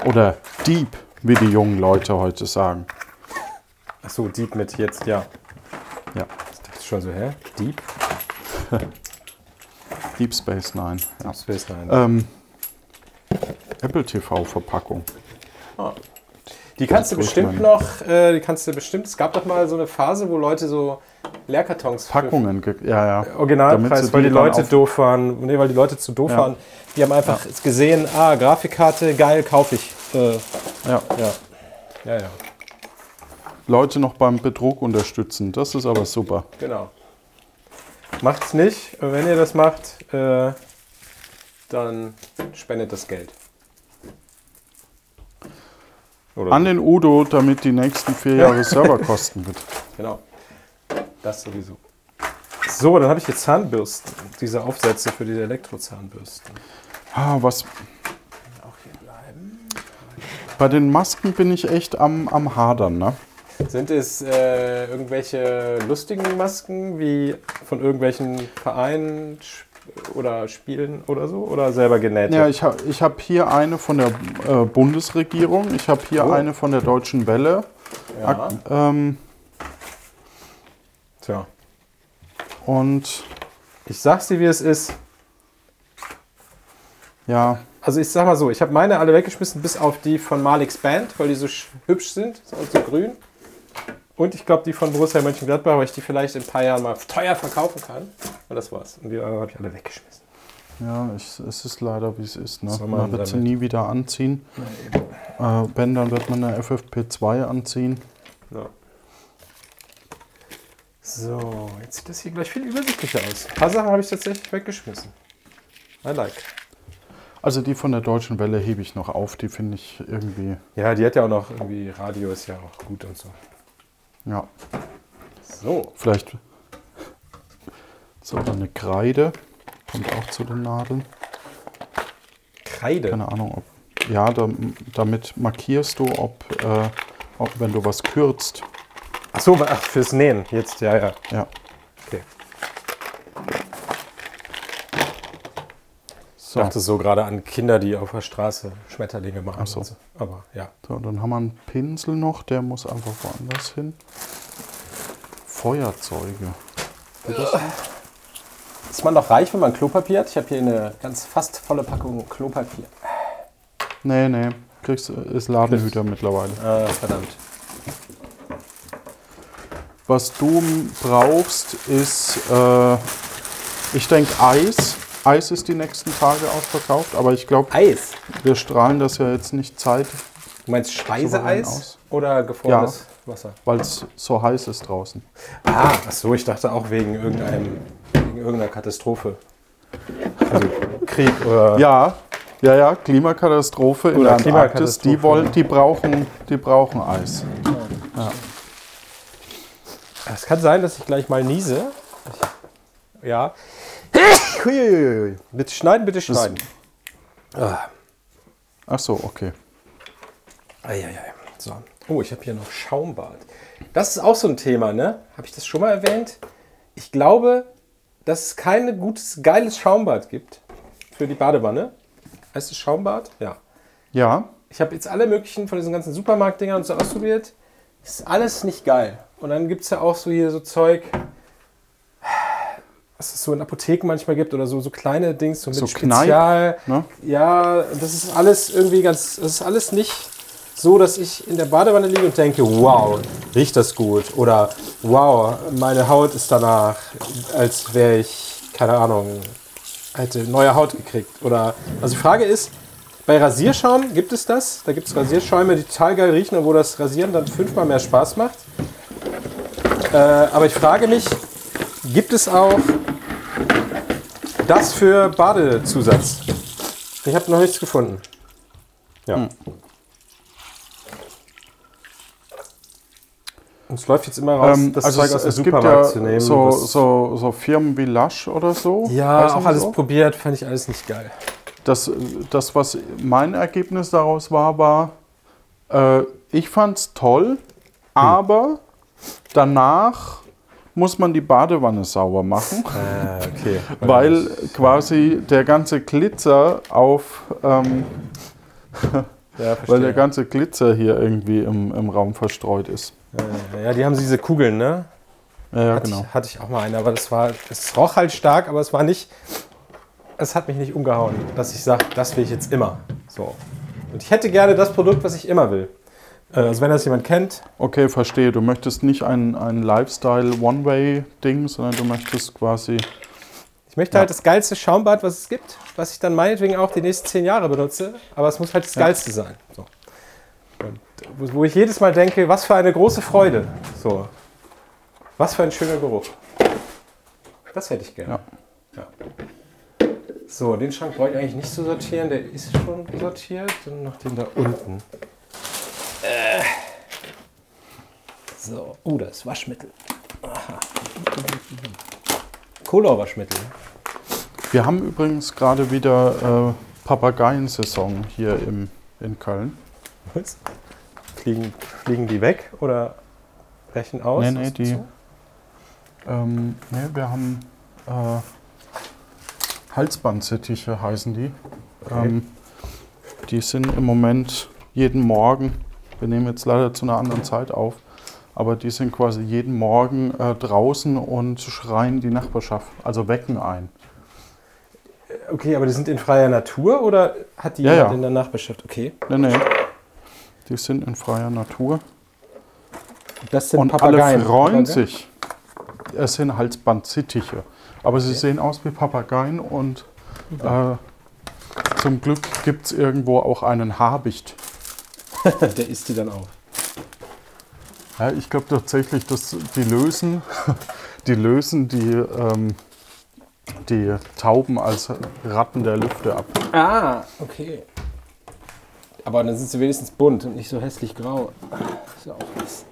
Oder deep, wie die jungen Leute heute sagen. achso, Deep mit jetzt, ja. Ja. Das dachte ich schon so, hä? Deep? Deep Space Nine. Ja. Space Nine. Ähm, Apple TV-Verpackung. Die kannst du bestimmt noch, äh, die kannst du bestimmt, es gab doch mal so eine Phase, wo Leute so Leerkartons Packungen, ge- ja, ja. Originalpreis, weil die die Leute doof waren, nee, weil die Leute zu doof Ja. waren. Die haben einfach gesehen, ah, Grafikkarte, geil, kaufe ich. Äh, ja. ja. Ja, ja, Leute noch beim Betrug unterstützen. Das ist aber super. genau. Macht's nicht. Wenn ihr das macht, äh, dann spendet das Geld. Oder An den Udo, damit die nächsten vier Jahre Serverkosten wird. Genau. Das sowieso. So, dann habe ich hier Zahnbürsten. Diese Aufsätze für diese Elektrozahnbürsten. Ah, was. Bei den Masken bin ich echt am, am Hadern, ne? Sind es äh, irgendwelche lustigen Masken, wie von irgendwelchen Vereinen oder Spielen oder so? Oder selber genäht? Ja, ich habe ich hab hier eine von der äh, Bundesregierung, ich habe hier Oh. eine von der Deutschen Welle. ja. Ak- Ähm, Tja. und Ich sag's dir, wie es ist. ja, Also ich sag mal so, ich habe meine alle weggeschmissen, bis auf die von Malix Band, weil die so sch- hübsch sind und so grün. Und ich glaube die von Borussia Mönchengladbach, weil ich die vielleicht in ein paar Jahren mal teuer verkaufen kann. Und das war's. Und die anderen habe ich alle weggeschmissen. ja ich, es ist leider wie es ist. Ne? man wird sie nie wieder anziehen. Äh, wenn, dann wird man eine FFP2 anziehen. Ja. So, jetzt sieht das hier gleich viel übersichtlicher aus. Ein paar Sachen habe ich tatsächlich weggeschmissen. I like. Also die von der Deutschen Welle hebe ich noch auf, die finde ich irgendwie, Ja, die hat ja auch noch irgendwie, Radio ist ja auch gut und so. ja, So. vielleicht so eine Kreide, kommt auch zu den Nadeln. Kreide. Keine Ahnung, ob. Ja, da, damit markierst du, ob, äh, ob, wenn du was kürzt. Ach so, ach, fürs Nähen jetzt, ja, ja. Ja. Okay. So, Ich dachte so gerade an Kinder, die auf der Straße Schmetterlinge machen. Ach so. und so. Aber ja. so, dann haben wir einen Pinsel noch, der muss einfach woanders hin. Feuerzeuge. Ist man noch reich, wenn man Klopapier hat? Ich habe hier eine ganz fast volle Packung Klopapier. Nee, nee, kriegst, ist Ladenhüter mittlerweile. Ah, verdammt. Was du brauchst, ist, äh, ich denke, Eis. Eis ist die nächsten Tage ausverkauft, aber ich glaube, Eis. wir strahlen das ja jetzt nicht Zeit, Du meinst Speiseeis aus. oder gefrorenes Wasser? weil es so heiß ist draußen. Ah, ach so, ich dachte auch wegen irgendeinem, wegen irgendeiner Katastrophe. Also Krieg oder. Ja, ja, ja, Klimakatastrophe in der Antarktis, die, wollen, die, brauchen, die brauchen Eis. Es kann sein, dass ich gleich mal niese. Ich, ja. Bitte schneiden, bitte schneiden. Ah. Ach so, okay. Eieiei. So. Oh, ich habe hier noch Schaumbad. Das ist auch so ein Thema, ne? Habe ich das schon mal erwähnt? Ich glaube, dass es kein gutes, geiles Schaumbad gibt für die Badewanne. Heißt es Schaumbad? Ja. Ja, Ich habe jetzt alle möglichen von diesen ganzen Supermarktdingern und so ausprobiert. Ist alles nicht geil. Und dann gibt es ja auch so hier so Zeug, was es so in Apotheken manchmal gibt oder so, so kleine Dings, so mit So Spezial. ne? Ja, das ist alles irgendwie ganz, das ist alles nicht so, dass ich in der Badewanne liege und denke, wow, riecht das gut. Oder wow, meine Haut ist danach, als wäre ich, keine Ahnung, hätte neue Haut gekriegt. Oder, also die Frage ist, bei Rasierschaum gibt es das. Da gibt es Rasierschäume, die total geil riechen und wo das Rasieren dann fünfmal mehr Spaß macht. Äh, aber ich frage mich, gibt es auch das für Badezusatz? Ich habe noch nichts gefunden. Ja. Und es läuft jetzt immer raus, ähm, das also Zeug es, aus dem es gibt Supermarkt ja zu nehmen. so, so, so Firmen wie Lush oder so. ja, auch alles so? probiert, fand ich alles nicht geil. Das, das, was mein Ergebnis daraus war, war, äh, ich fand's toll, aber danach muss man die Badewanne sauber machen, Äh, okay. weil quasi der ganze Glitzer auf, ähm, ja, weil der ganze Glitzer hier irgendwie im, im Raum verstreut ist. Ja, die haben diese Kugeln, ne? Ja, ja Hatte, genau. ich, hatte ich auch mal eine, aber das war, es roch halt stark, aber es war nicht, es hat mich nicht umgehauen, dass ich sage, das will ich jetzt immer. So. Und ich hätte gerne das Produkt, was ich immer will. Äh, Also wenn das jemand kennt, Okay, verstehe. Du möchtest nicht ein, ein Lifestyle-One-Way-Ding, sondern du möchtest quasi. ich möchte halt das geilste Schaumbad, was es gibt, was ich dann meinetwegen auch die nächsten zehn Jahre benutze, aber es muss halt das Ja. geilste sein. So. Und wo- ich jedes Mal denke, was für eine große Freude. So. Was für ein schöner Geruch. Das hätte ich gerne. Ja. So, den Schrank brauche ich eigentlich nicht zu sortieren, der ist schon sortiert. Dann noch den da unten. Äh. So, oh, das ist Waschmittel. Aha. Cola-Waschmittel. Wir haben übrigens gerade wieder äh, Papageiensaison hier im, in Köln. Was? Fliegen, fliegen die weg oder brechen aus? Nee, nee, die-? Ähm, ne, wir haben äh, Halsbandsittiche heißen die. Okay. Ähm, die sind im Moment jeden Morgen, wir nehmen jetzt leider zu einer anderen Zeit auf, aber die sind quasi jeden Morgen äh, draußen und schreien die Nachbarschaft, also wecken ein. Okay, aber die sind in freier Natur oder hat die Ja, jemand ja. in der Nachbarschaft? Okay. Nee, nee. Die sind in freier Natur. Das und alle freuen sich. Es sind Halsbandsittiche. Aber sie sehen aus wie Papageien und äh, zum Glück gibt es irgendwo auch einen Habicht. Der isst die dann auch. Ja, ich glaube tatsächlich, dass die lösen, die lösen die, ähm, die Tauben als Ratten der Lüfte ab. Ah, okay. Aber dann sind sie wenigstens bunt und nicht so hässlich grau. Ist ja auch was.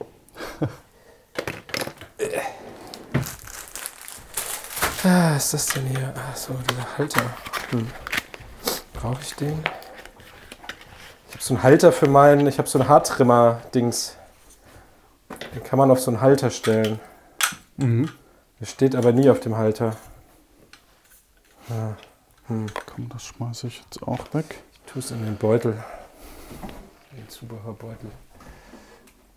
ah, was ist das denn hier? Ach so, dieser Halter. Hm. Brauche ich den? Ich habe so einen Halter für meinen, ich habe so einen Haartrimmer-Dings. Den kann man auf so einen Halter stellen. Der steht aber nie auf dem Halter. Komm, das schmeiße ich jetzt auch weg. Ich tue es in den Beutel. Den Zubehörbeutel.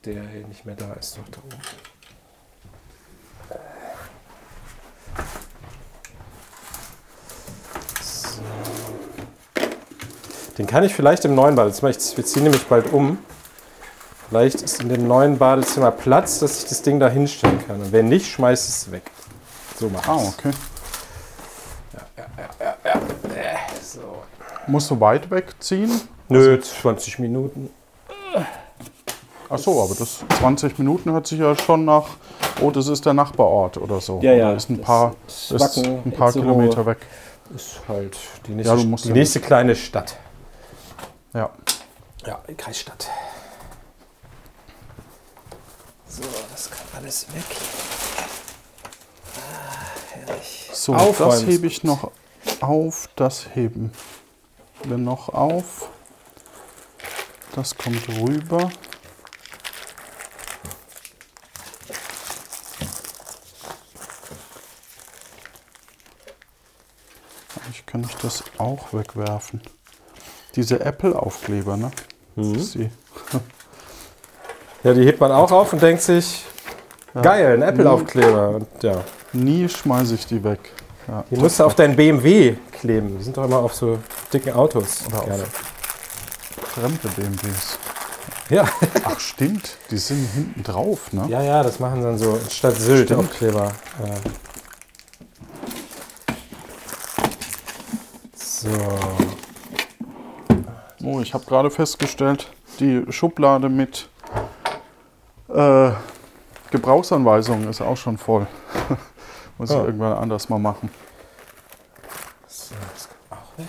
Der hier nicht mehr da ist, doch da oben. So. Den kann ich vielleicht im neuen Badezimmer, ich, wir ziehen nämlich bald um. Vielleicht ist in dem neuen Badezimmer Platz, dass ich das Ding da hinstellen kann. Und wenn nicht, schmeiß es weg. So mache Ah, ich okay. So. Musst du weit wegziehen? Nö, 20 Minuten. Ach so, aber das 20 Minuten hört sich ja schon nach, oh, das ist der Nachbarort oder so. Ja, ja, Ist ein das paar, ist ein paar. Kilometer weg. Ist halt die nächste, Ja, die ja nächste kleine Stadt. Ja. Ja, Kreisstadt. So, das kann alles weg. Ah, herrlich. So, das Aufräumen. hebe ich noch auf, das heben wir noch auf. Das kommt rüber. Ich kann ich das auch wegwerfen. Diese Apple-Aufkleber, ne? Mhm. Das ist die- Ja, die hebt man auch auf und denkt sich, geil, ein Apple-Aufkleber. Und ja, Nie schmeiße ich die weg. Ja, die musst du auf dein BMW kleben. Die sind doch immer auf so dicken Autos. Oder auf- gerne. fremde BMWs. Ja. Ach stimmt, die sind hinten drauf, ne? ja, ja, das machen dann so statt Sylt Stimmt. Aufkleber. Ja. So. Oh, ich habe gerade festgestellt, die Schublade mit äh, Gebrauchsanweisungen ist auch schon voll. Muss ich Oh. irgendwann anders mal machen. So, das kommt auch weg.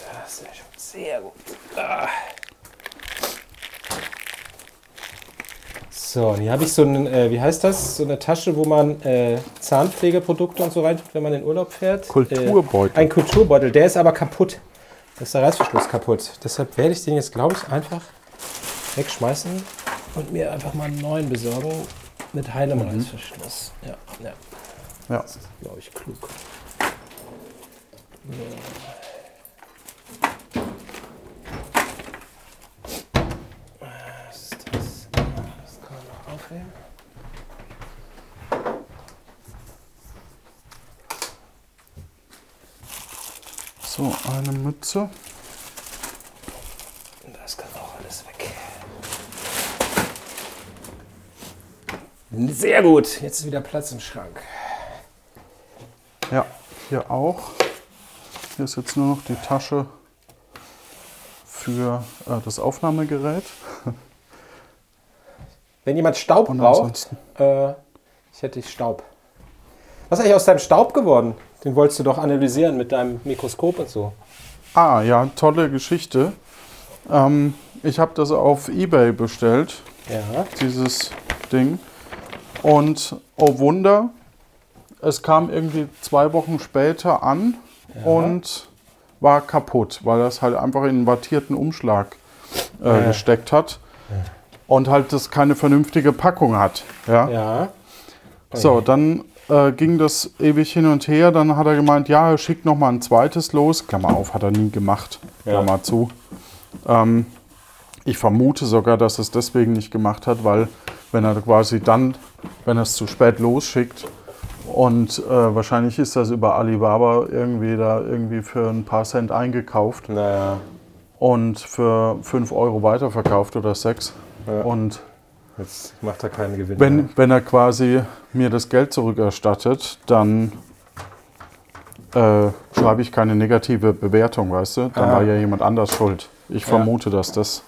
Ja, sehr schön. Sehr gut. Ah. So, und hier habe ich so einen, äh, wie heißt das? So eine Tasche, wo man äh, Zahnpflegeprodukte und so reintut, wenn man in Urlaub fährt. Kulturbeutel. Äh, ein Kulturbeutel, der ist aber kaputt. Ist der Reißverschluss kaputt. Deshalb werde ich den jetzt, glaube ich, einfach wegschmeißen und mir einfach mal einen neuen besorgen mit heilem Reißverschluss. Ja, ja. Ja. Das ist, glaube ich, klug. Was ist das? Das kann man noch aufheben. So, eine Mütze. Das kann auch alles weg. Sehr gut. Jetzt ist wieder Platz im Schrank. Ja, hier auch. Hier ist jetzt nur noch die Tasche für äh, das Aufnahmegerät. Wenn jemand Staub braucht, äh, ich hätte Staub. Was ist eigentlich aus deinem Staub geworden? Den wolltest du doch analysieren mit deinem Mikroskop und so. Ah, ja, tolle Geschichte. Ähm, ich habe das auf Ebay bestellt, Ja. dieses Ding. Und oh Wunder, es kam irgendwie zwei Wochen später an und war kaputt, weil das halt einfach in einen wattierten Umschlag äh, Ja. gesteckt hat und halt das keine vernünftige Packung hat. Ja. Ja. So, dann äh, ging das ewig hin und her. Dann hat er gemeint, ja, er schickt noch mal ein zweites los. Klammer auf, hat er nie gemacht. Ja. Klammer zu. Ähm, ich vermute sogar, dass er es deswegen nicht gemacht hat, weil wenn er quasi dann, wenn er es zu spät losschickt und äh, wahrscheinlich ist das über Alibaba irgendwie da irgendwie für ein paar Cent eingekauft Naja. und für 5 Euro weiterverkauft oder 6. Ja. Und Jetzt macht er keinen Gewinn. wenn, mehr. wenn er quasi mir das Geld zurückerstattet, dann äh, schreibe ich keine negative Bewertung, weißt du? Dann Ah. war ja jemand anders schuld. Ich Ja. vermute, dass das.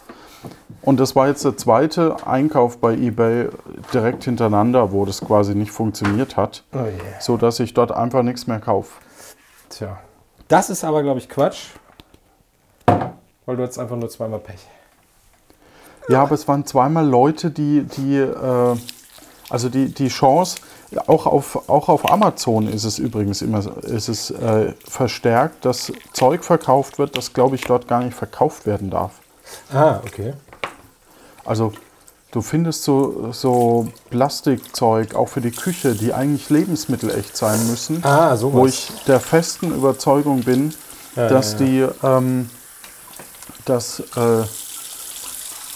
Und das war jetzt der zweite Einkauf bei eBay direkt hintereinander, wo das quasi nicht funktioniert hat, Oh je. so dass ich dort einfach nichts mehr kaufe. Tja. Das ist aber, glaube ich, Quatsch. Weil du jetzt einfach nur zweimal Pech. Ja, aber es waren zweimal Leute, die, die äh, also die, die Chance, auch auf, auch auf Amazon ist es übrigens immer ist es, äh, verstärkt, dass Zeug verkauft wird, das glaube ich dort gar nicht verkauft werden darf. Ah, okay. Also du findest so, so Plastikzeug auch für die Küche, die eigentlich lebensmittelecht sein müssen, Ah, sowas. wo ich der festen Überzeugung bin, Ja, dass ja, ja. die ähm, dass, äh,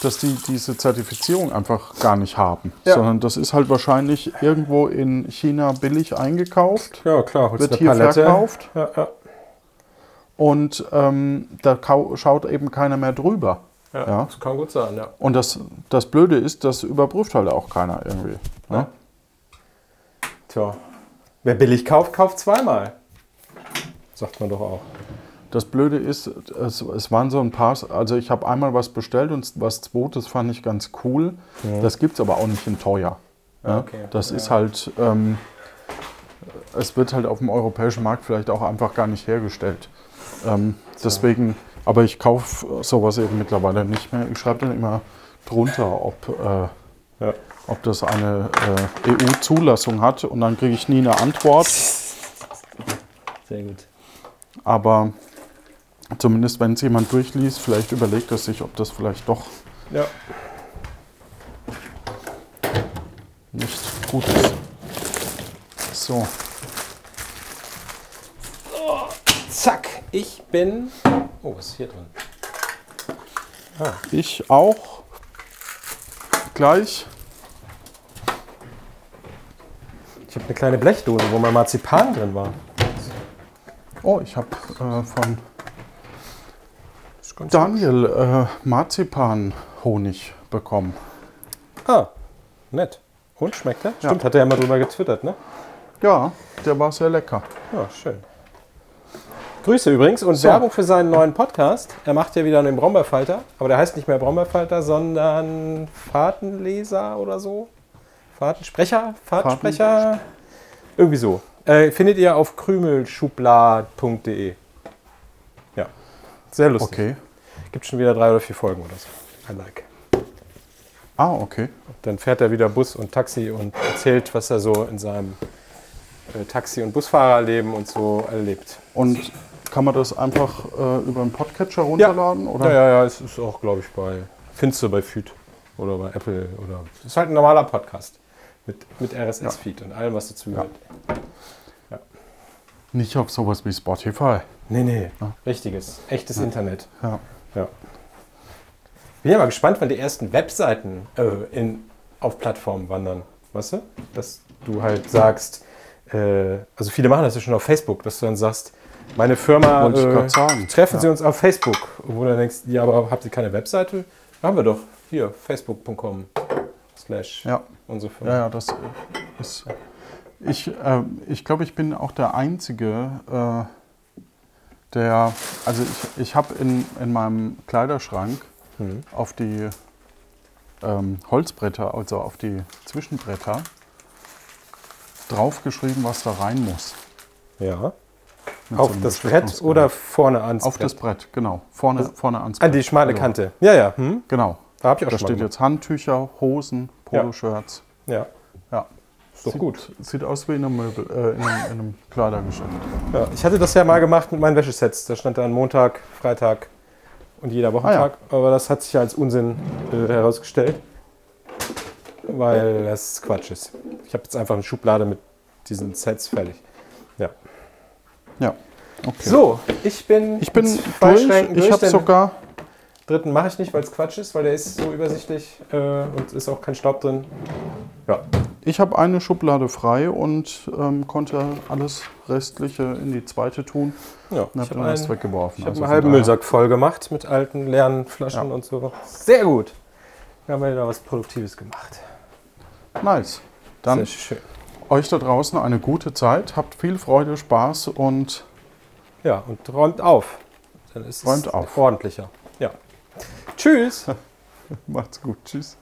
dass die diese Zertifizierung einfach gar nicht haben. Ja. Sondern das ist halt wahrscheinlich irgendwo in China billig eingekauft Ja, klar. Wird hier Palette. verkauft? Ja, ja. und ähm, da schaut eben keiner mehr drüber. Ja, Ja. das kann gut sein, ja. Und das, das Blöde ist, das überprüft halt auch keiner irgendwie. Ne? Tja. Wer billig kauft, kauft zweimal. Sagt man doch auch. Das Blöde ist, es, es waren so ein paar, also ich habe einmal was bestellt und was zweites fand ich ganz cool. Das gibt es aber auch nicht in teuer. Ja? Okay. Das ist halt, ähm, es wird halt auf dem europäischen Markt vielleicht auch einfach gar nicht hergestellt. Ähm, deswegen, aber ich kaufe sowas eben mittlerweile nicht mehr. Ich schreibe dann immer drunter, ob, äh, Ja. ob das eine äh, EU-Zulassung hat und dann kriege ich nie eine Antwort. Sehr gut. Aber zumindest wenn es jemand durchliest, vielleicht überlegt er sich, ob das vielleicht doch Ja. nicht gut ist. So, Zack, ich bin. Oh, was ist hier drin? ich auch gleich. Ich habe eine kleine Blechdose, wo mal Marzipan drin war. Oh, ich habe äh, von ganz Daniel äh, Marzipan-Honig bekommen. Ah, nett. Und schmeckt er? Ja. Stimmt, hat er ja mal drüber getwittert, ne? Ja, der war sehr lecker. Ja, schön. Grüße übrigens und So. Werbung für seinen neuen Podcast. Er macht ja wieder einen Brombeerfalter, aber der heißt nicht mehr Brombeerfalter, sondern Fahrtenleser oder so. Fahrtensprecher? Fahrtensprecher? Irgendwie so. Äh, findet ihr auf krümelschublat.de. Ja, sehr lustig. Okay. Gibt schon wieder drei oder vier Folgen oder so. I like. Ah, okay. Dann fährt er wieder Bus und Taxi und erzählt, was er so in seinem äh, Taxi- und Busfahrerleben und so erlebt. Und kann man das einfach äh, über einen Podcatcher runterladen? Oder? Ja, ja, ja, es ist auch, glaube ich, bei Findest du bei Feed oder bei Apple oder. Es ist halt ein normaler Podcast mit, mit RSS-Feed und allem, was dazugehört. Nicht auf sowas wie Spotify. Nee, nee. Richtiges, echtes Internet. Ja. Ja. Bin ja mal gespannt, wann die ersten Webseiten äh, in, auf Plattformen wandern. Weißt du? Dass du halt sagst, äh, also viele machen das ja schon auf Facebook, dass du dann sagst, Meine Firma, äh, treffen Ja. Sie uns auf Facebook. Wo du denkst, ja, aber habt ihr keine Webseite? Haben wir doch. Hier, facebook.com slash Ja. unsere Firma. Ja, ja, das ist. Ich, äh, ich glaube, ich bin auch der Einzige, äh, der. Also, ich, ich habe in, in meinem Kleiderschrank Mhm. auf die ähm, Holzbretter, also auf die Zwischenbretter, draufgeschrieben, was da rein muss. Ja. Mit Auf so das Brett oder vorne ans Auf Brett? das Brett, genau. Vorne, vorne ans An Brett. die schmale Ja. Kante. Ja, ja. Hm? Genau. Da hab ich auch Da steht jetzt Handtücher, Hosen, Poloshirts. Ja, Ja. Ist doch sieht, gut. Sieht aus wie in einem, Möbel, äh, in einem, in einem Kleidergeschäft. Ja, ich hatte das ja mal gemacht mit meinen Wäschesets. Da stand dann Montag, Freitag und jeder Wochentag. Aber das hat sich ja als Unsinn äh, herausgestellt. Weil das Quatsch ist. Ich habe jetzt einfach eine Schublade mit diesen Sets fertig. Ja. Ja. Okay. So, ich bin, Ich bin durch. Ich habe sogar. dritten mache ich nicht, weil es Quatsch ist, weil der ist so übersichtlich äh, und ist auch kein Staub drin. Ja, Ich habe eine Schublade frei und ähm, konnte alles Restliche in die zweite tun ja. und Ich habe habe den Rest weggeworfen. ich hab Also einen halben Müllsack voll gemacht mit alten leeren Flaschen Ja. und so. Sehr gut. Wir haben wieder was Produktives gemacht. Nice. Dann euch da draußen eine gute Zeit. Habt viel Freude, Spaß und Ja, und räumt auf. Dann ist Räumt es auf. ordentlicher. Ja. Tschüss. macht's gut. Tschüss.